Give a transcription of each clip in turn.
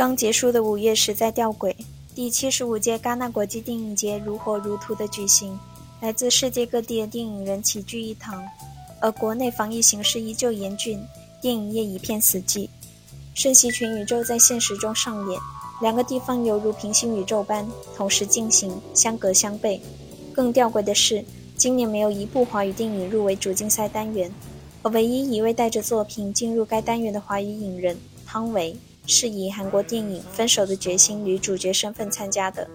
刚结束的五月实在吊诡，第七十五届戛纳国际电影节如火如荼的举行，来自世界各地的电影人齐聚一堂，而国内防疫形势依旧严峻，电影业一片死寂。瞬息全宇宙在现实中上演，两个地方犹如平行宇宙般同时进行，相隔相悖。更吊诡的是，今年没有一部华语电影入围主竞赛单元，而唯一一位带着作品进入该单元的华语影人汤唯。是以韩国电影《分手的决心》女主角身份参加的。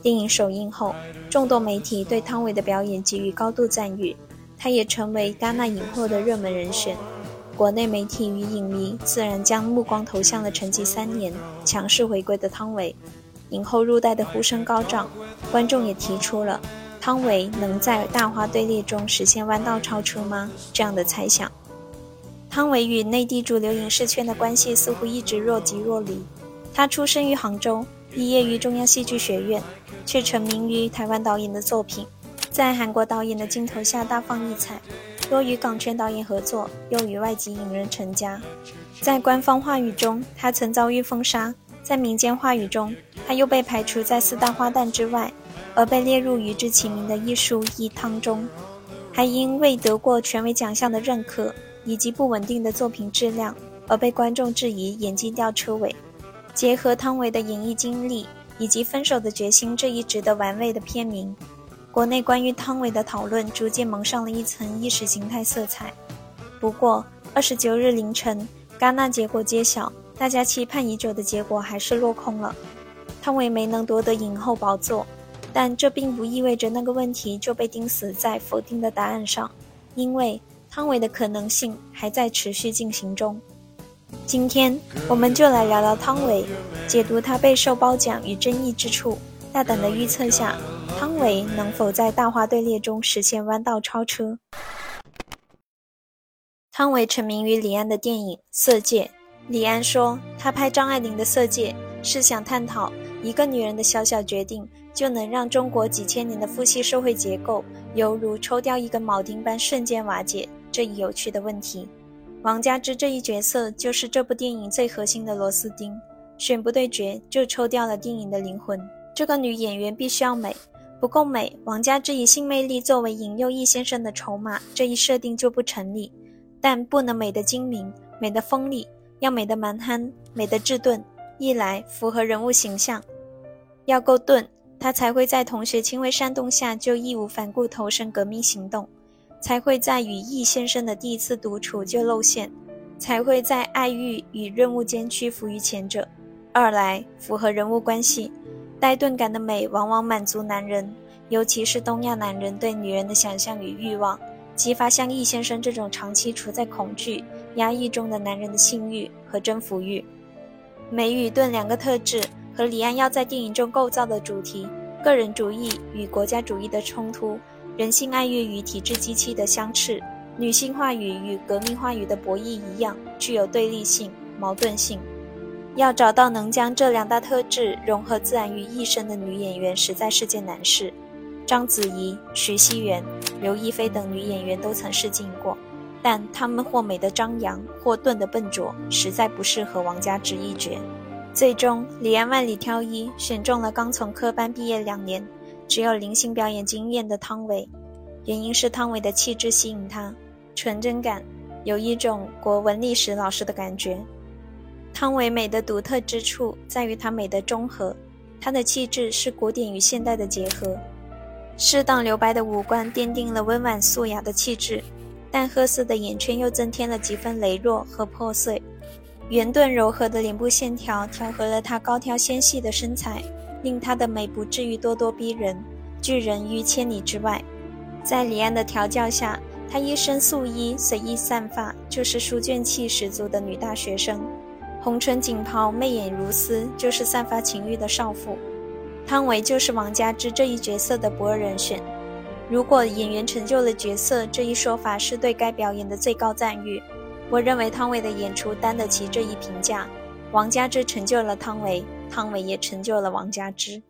电影首映后，众多媒体对汤唯的表演给予高度赞誉，她也成为戛纳影后的热门人选。国内媒体与影迷自然将目光投向了沉寂三年、强势回归的汤唯。影后入袋的呼声高涨，观众也提出了汤唯能在大花队列中实现弯道超车吗？这样的猜想。汤唯与内地主流影视圈的关系似乎一直若即若离。他出生于杭州，毕业于中央戏剧学院，却成名于台湾导演的作品，在韩国导演的镜头下大放异彩，多与港圈导演合作，又与外籍影人成家。在官方话语中，他曾遭遇封杀；在民间话语中，他又被排除在四大花旦之外，而被列入与之齐名的艺术一汤中，还因未得过权威奖项的认可。以及不稳定的作品质量，而被观众质疑演技吊车尾。结合汤唯的演艺经历以及《分手的决心》这一值得玩味的片名，国内关于汤唯的讨论逐渐蒙上了一层意识形态色彩。不过，二十九日凌晨，戛纳结果揭晓，大家期盼已久的结果还是落空了，汤唯没能夺得影后宝座。但这并不意味着那个问题就被钉死在否定的答案上，因为。汤唯的可能性还在持续进行中。今天，我们就来聊聊汤唯，解读她备受褒奖与争议之处，大胆的预测下，汤唯能否在大花队列中实现弯道超车。汤唯成名于李安的电影《色戒》，李安说，他拍张爱玲的《色戒》是想探讨一个女人的小小决定，就能让中国几千年的父系社会结构犹如抽掉一根铆钉般瞬间瓦解。这一有趣的问题，王佳芝这一角色就是这部电影最核心的螺丝钉，选不对角就抽掉了电影的灵魂。这个女演员必须要美，不够美，王佳芝以性魅力作为引诱易先生的筹码，这一设定就不成立。但不能美的精明，美的锋利，要美的蛮憨，美的质钝，一来符合人物形象，要够钝，她才会在同学轻微煽动下就义无反顾投身革命行动。才会在与易先生的第一次独处就露馅，才会在爱欲与任务间屈服于前者。二来符合人物关系，呆钝感的美往往满足男人，尤其是东亚男人对女人的想象与欲望，激发像易先生这种长期处在恐惧、压抑中的男人的性欲和征服欲。美与钝两个特质和李安要在电影中构造的主题——个人主义与国家主义的冲突。人性爱欲与体制机器的相斥，女性话语与革命话语的博弈一样，具有对立性、矛盾性。要找到能将这两大特质融合自然于一身的女演员，实在是件难事。章子怡、徐熙媛、刘亦菲等女演员都曾试镜过，但她们或美的张扬，或钝的笨拙，实在不适合王佳芝一角。最终，李安万里挑一，选中了刚从科班毕业两年。只有零星表演经验的汤唯，原因是汤唯的气质吸引他，纯真感，有一种国文历史老师的感觉。汤唯美的独特之处在于她美的中和，她的气质是古典与现代的结合。适当留白的五官奠定了温婉素雅的气质，淡褐色的眼圈又增添了几分羸弱和破碎。圆钝柔和的脸部线条调和了她高挑纤细的身材。令她的美不至于咄咄逼人，拒人于千里之外。在李安的调教下，她一身素衣，随意散发，就是书卷气十足的女大学生；红唇锦袍，媚眼如丝，就是散发情欲的少妇。汤唯就是王佳芝这一角色的不二人选。如果演员成就了角色这一说法是对该表演的最高赞誉，我认为汤唯的演出担得起这一评价。王佳芝成就了汤唯。汤唯也成就了王佳芝。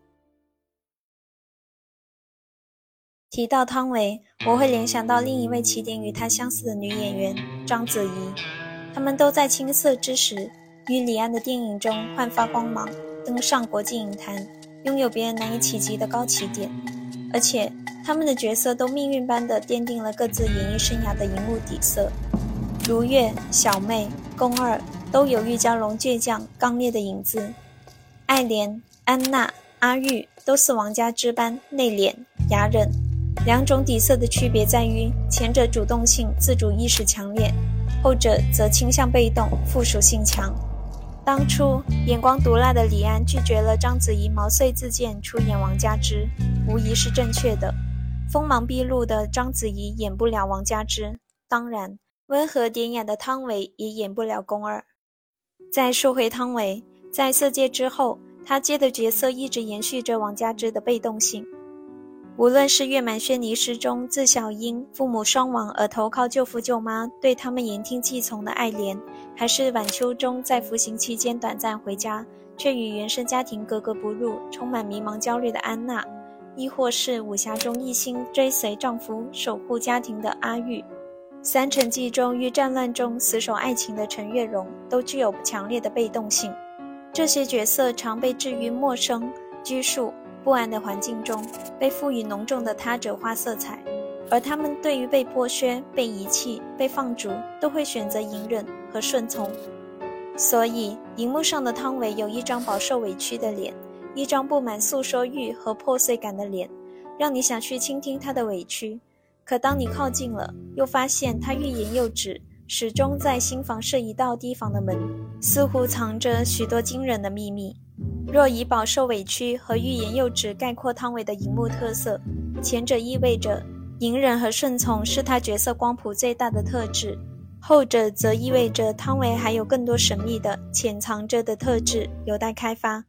提到汤唯，我会联想到另一位起点与她相似的女演员章子怡。她们都在青涩之时，于李安的电影中焕发光芒，登上国际影坛，拥有别人难以企及的高起点。而且，他们的角色都命运般的奠定了各自演艺生涯的荧幕底色。如月、小妹、宫二都有玉娇龙倔强刚烈的影子，爱莲、安娜、阿玉都是王家之般内敛雅忍。两种底色的区别在于，前者主动性、自主意识强烈，后者则倾向被动、附属性强。当初眼光毒辣的李安拒绝了章子怡毛遂自荐出演王佳芝，无疑是正确的。锋芒毕露的章子怡演不了王佳芝，当然，温和典雅的汤唯也演不了宫二。再说回汤唯，在《色戒》之后，她接的角色一直延续着王佳芝的被动性。无论是月满轩尼诗中自小因父母双亡而投靠舅父舅妈，对他们言听计从的爱莲，还是晚秋中在服刑期间短暂回家，却与原生家庭格格不入，充满迷茫焦虑的安娜，亦或是武侠中一心追随丈夫、守护家庭的阿玉，三城记中与战乱中死守爱情的陈月容，都具有强烈的被动性。这些角色常被置于陌生、拘束。不安的环境中，被赋予浓重的他者化色彩，而他们对于被剥削、被遗弃、被放逐，都会选择隐忍和顺从。所以，荧幕上的汤唯有一张饱受委屈的脸，一张布满诉说欲和破碎感的脸，让你想去倾听她的委屈。可当你靠近了，又发现她欲言又止，始终在心房设一道提防的门，似乎藏着许多惊人的秘密。若以饱受委屈和欲言又止概括汤唯的荧幕特色，前者意味着隐忍和顺从是他角色光谱最大的特质，后者则意味着汤唯还有更多神秘的潜藏着的特质有待开发。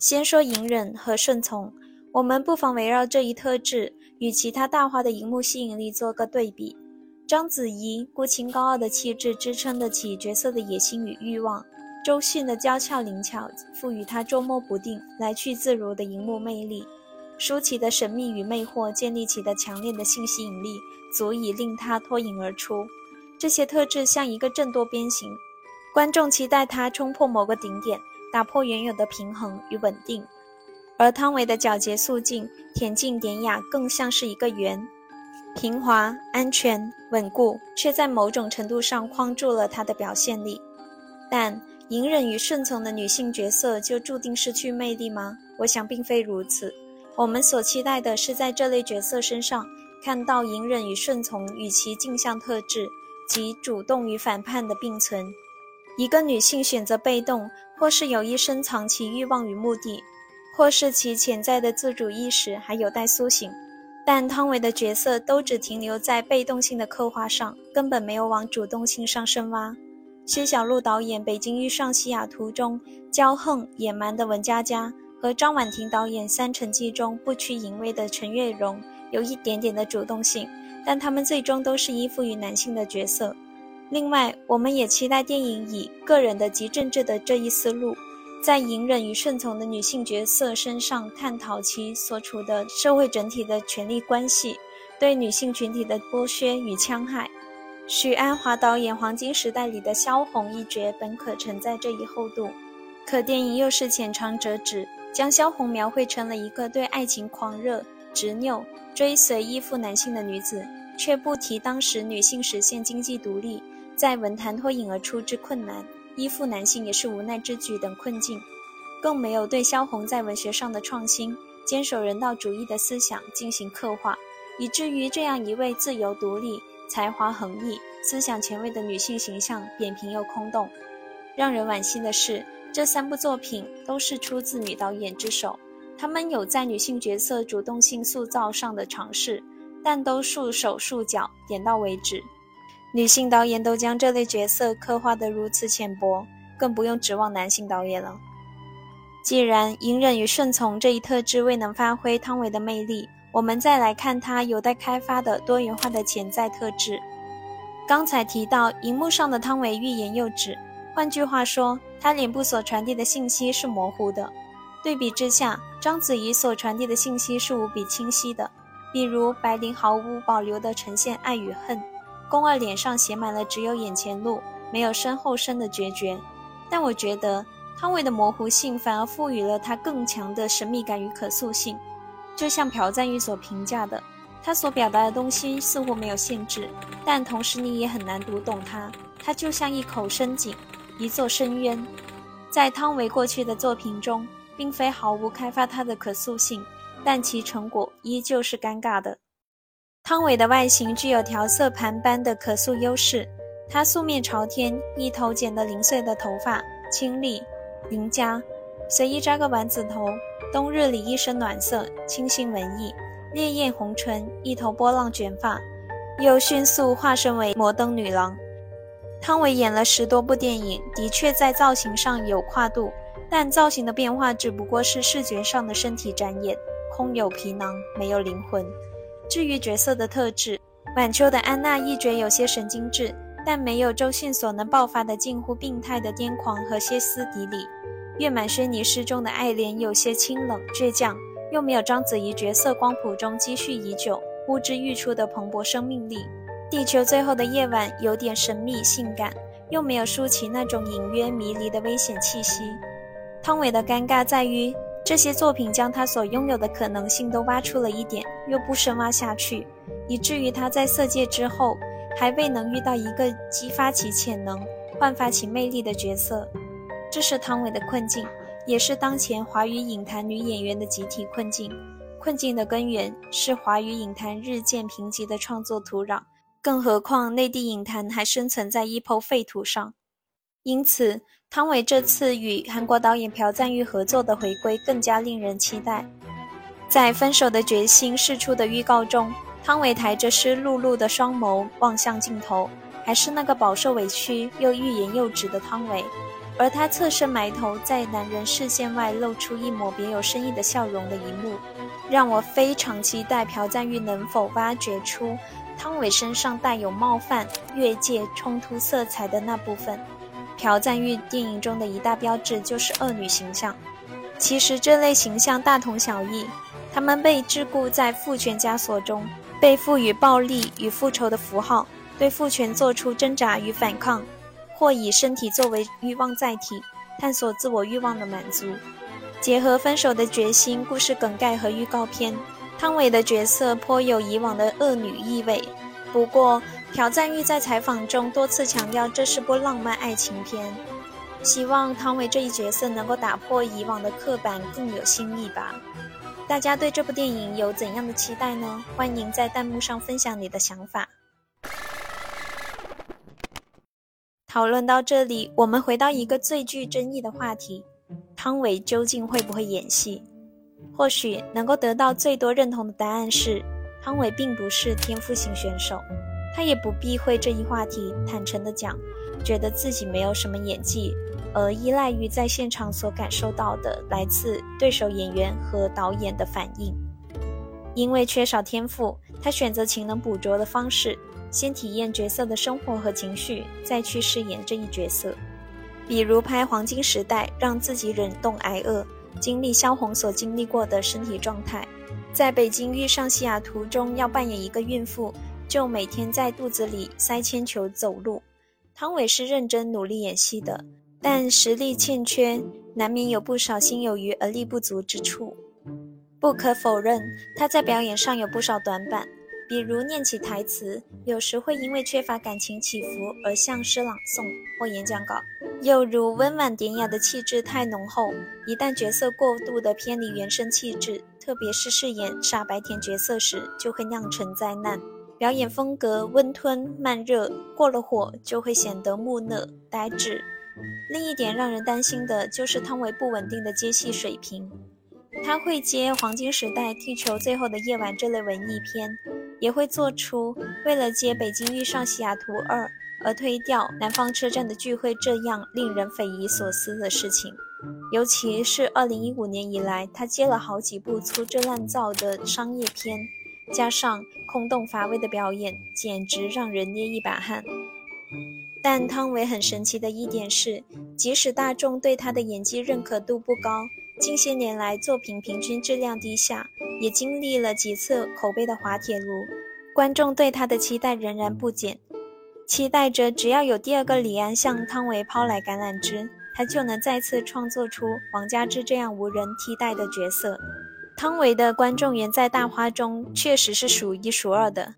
先说隐忍和顺从，我们不妨围绕这一特质与其他大花的荧幕吸引力做个对比。章子怡孤清高傲的气质支撑得起角色的野心与欲望。周迅的娇俏灵巧，赋予她捉摸不定、来去自如的荧幕魅力；舒淇的神秘与魅惑，建立起的强烈的性吸引力，足以令她脱颖而出。这些特质像一个正多边形，观众期待她冲破某个顶点，打破原有的平衡与稳定；而汤唯的皎洁素净、恬静典雅，更像是一个圆，平滑、安全、稳固，却在某种程度上框住了她的表现力。但隐忍与顺从的女性角色就注定失去魅力吗？我想并非如此。我们所期待的是在这类角色身上看到隐忍与顺从与其镜像特质及主动与反叛的并存。一个女性选择被动，或是有意深藏其欲望与目的，或是其潜在的自主意识还有待苏醒。但汤唯的角色都只停留在被动性的刻画上，根本没有往主动性上深挖。薛晓路导演《北京遇上西雅图》中骄横野蛮的文佳佳，和张婉婷导演《三城记》中不屈隐威的陈月容，有一点点的主动性，但他们最终都是依附于男性的角色。另外，我们也期待电影以个人的及政治的这一思路，在隐忍与顺从的女性角色身上探讨其所处的社会整体的权力关系，对女性群体的剥削与戕害。许鞍华导演《黄金时代》里的萧红一角本可承载这一厚度，可电影又是浅尝辄止，将萧红描绘成了一个对爱情狂热、执拗、追随依附男性的女子，却不提当时女性实现经济独立，在文坛脱颖而出之困难，依附男性也是无奈之举等困境，更没有对萧红在文学上的创新、坚守人道主义的思想进行刻画，以至于这样一位自由独立。才华横溢、思想前卫的女性形象扁平又空洞。让人惋惜的是，这三部作品都是出自女导演之手。她们有在女性角色主动性塑造上的尝试，但都束手束脚，点到为止。女性导演都将这类角色刻画得如此浅薄，更不用指望男性导演了。既然隐忍与顺从这一特质未能发挥汤唯的魅力，我们再来看它有待开发的多元化的潜在特质。刚才提到荧幕上的汤唯欲言又止，换句话说，她脸部所传递的信息是模糊的。对比之下，章子怡所传递的信息是无比清晰的。比如白灵毫无保留地呈现爱与恨，宫二脸上写满了只有眼前路，没有身后身的决绝。但我觉得汤唯的模糊性反而赋予了他更强的神秘感与可塑性。就像朴赞玉所评价的，他所表达的东西似乎没有限制，但同时你也很难读懂他。他就像一口深井，一座深渊。在汤唯过去的作品中，并非毫无开发他的可塑性，但其成果依旧是尴尬的。汤唯的外形具有调色盘般的可塑优势，她素面朝天，一头剪得零碎的头发，清丽邻家，随意扎个丸子头。冬日里一身暖色，清新文艺，烈焰红唇，一头波浪卷发，又迅速化身为摩登女郎。汤唯演了十多部电影，的确在造型上有跨度，但造型的变化只不过是视觉上的身体展演，空有皮囊，没有灵魂。至于角色的特质，晚秋的安娜一觉有些神经质，但没有周迅所能爆发的近乎病态的癫狂和歇斯底里。月满轩尼诗中的爱莲有些清冷倔强，又没有章子怡角色光谱中积蓄已久、呼之欲出的蓬勃生命力。地球最后的夜晚有点神秘性感，又没有舒淇那种隐约迷离的危险气息。汤唯的尴尬在于。这些作品将他所拥有的可能性都挖出了一点，又不深挖下去，以至于他在色戒之后还未能遇到一个激发其潜能、焕发其魅力的角色。这是汤唯的困境，也是当前华语影坛女演员的集体困境。困境的根源是华语影坛日渐贫瘠的创作土壤，更何况内地影坛还生存在一抔废土上。因此，汤唯这次与韩国导演朴赞玉合作的回归更加令人期待。在《分手的决心》释出的预告中，汤唯抬着湿漉漉的双眸望向镜头，还是那个饱受委屈又欲言又止的汤唯，而她侧身埋头，在男人视线外露出一抹别有深意的笑容的一幕，让我非常期待朴赞玉能否挖掘出汤唯身上带有冒犯、越界、冲突色彩的那部分。朴赞玉电影中的一大标志就是恶女形象，其实这类形象大同小异，她们被桎梏在父权枷锁中，被赋予暴力与复仇的符号，对父权做出挣扎与反抗，或以身体作为欲望载体，探索自我欲望的满足。结合分手的决心、故事梗概和预告片，汤唯的角色颇有以往的恶女意味，不过。朴赞玉在采访中多次强调，这是部浪漫爱情片，希望汤唯这一角色能够打破以往的刻板，更有新意吧。大家对这部电影有怎样的期待呢？欢迎在弹幕上分享你的想法。讨论到这里，我们回到一个最具争议的话题：汤唯究竟会不会演戏？或许能够得到最多认同的答案是，汤唯并不是天赋型选手。他也不避讳这一话题，坦诚地讲，觉得自己没有什么演技，而依赖于在现场所感受到的来自对手演员和导演的反应。因为缺少天赋，他选择勤能补拙的方式，先体验角色的生活和情绪，再去饰演这一角色。比如拍《黄金时代》，让自己忍冻挨饿，经历萧红所经历过的身体状态；在北京遇上西雅图中，要扮演一个孕妇。就每天在肚子里塞铅球走路。汤唯是认真努力演戏的，但实力欠缺，难免有不少心有余而力不足之处。不可否认，她在表演上有不少短板，比如念起台词，有时会因为缺乏感情起伏而像诗朗诵或演讲稿；又如温婉典雅的气质太浓厚，一旦角色过度的偏离原生气质，特别是饰演傻白甜角色时，就会酿成灾难。表演风格温吞慢热，过了火就会显得木讷呆滞。另一点让人担心的就是汤唯不稳定的接戏水平。他会接《黄金时代》《地球最后的夜晚》这类文艺片，也会做出为了接《北京遇上西雅图二》而推掉《南方车站的聚会》这样令人匪夷所思的事情。尤其是2015年以来，他接了好几部粗制滥造的商业片。加上空洞乏味的表演，简直让人捏一把汗。但汤唯很神奇的一点是，即使大众对她的演技认可度不高，近些年来作品平均质量低下，也经历了几次口碑的滑铁卢，观众对她的期待仍然不减，期待着只要有第二个李安向汤唯抛来橄榄枝，他就能再次创作出王佳芝这样无人替代的角色。汤唯的观众缘在大花中确实是数一数二的，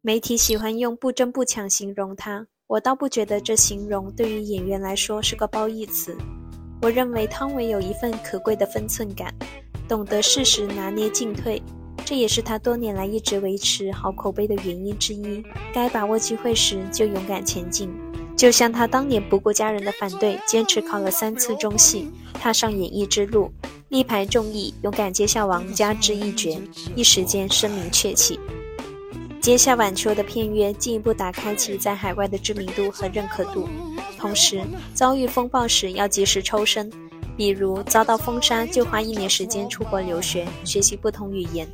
媒体喜欢用不争不抢形容他，我倒不觉得这形容对于演员来说是个褒义词。我认为汤唯有一份可贵的分寸感，懂得适时拿捏进退。这也是他多年来一直维持好口碑的原因之一。该把握机会时就勇敢前进，就像他当年不顾家人的反对，坚持考了三次中戏，踏上演艺之路，力排众议，勇敢接下王家之一角，一时间声名鹊起。接下晚秋的片约，进一步打开其在海外的知名度和认可度，同时遭遇风暴时要及时抽身。比如遭到封杀，就花一年时间出国留学，学习不同语言；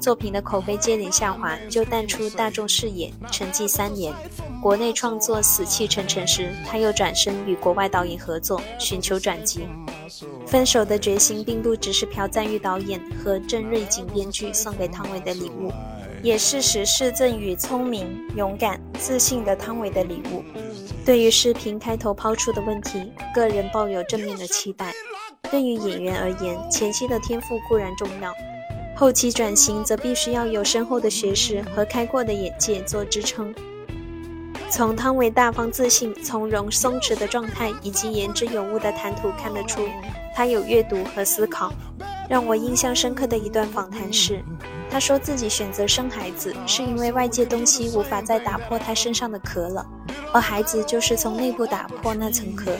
作品的口碑接连下滑，就淡出大众视野，沉寂三年。国内创作死气沉沉时，他又转身与国外导演合作，寻求转机。分手的决心，并不只是朴赞玉导演和郑瑞景编剧送给汤唯的礼物，也是时势赠予聪明、勇敢、自信的汤唯的礼物。对于视频开头抛出的问题，个人抱有正面的期待。对于演员而言，前期的天赋固然重要，后期转型则必须要有深厚的学识和开阔的眼界做支撑。从汤唯大方自信、从容松弛的状态以及言之有物的谈吐看得出，他有阅读和思考。让我印象深刻的一段访谈是，他说自己选择生孩子是因为外界东西无法再打破他身上的壳了，而孩子就是从内部打破那层壳。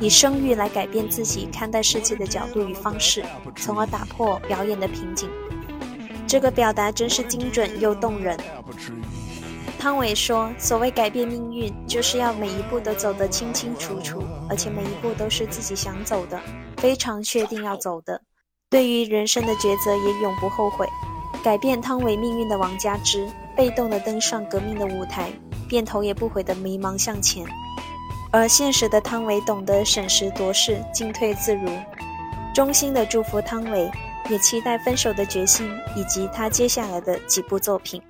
以生育来改变自己看待世界的角度与方式，从而打破表演的瓶颈。这个表达真是精准又动人。汤唯说：“所谓改变命运，就是要每一步都走得清清楚楚，而且每一步都是自己想走的，非常确定要走的。对于人生的抉择，也永不后悔。改变汤唯命运的王佳芝，被动地登上革命的舞台，便头也不回地迷茫向前。”而现实的汤唯懂得审时度势，进退自如。衷心的祝福汤唯，也期待分手的决心以及他接下来的几部作品。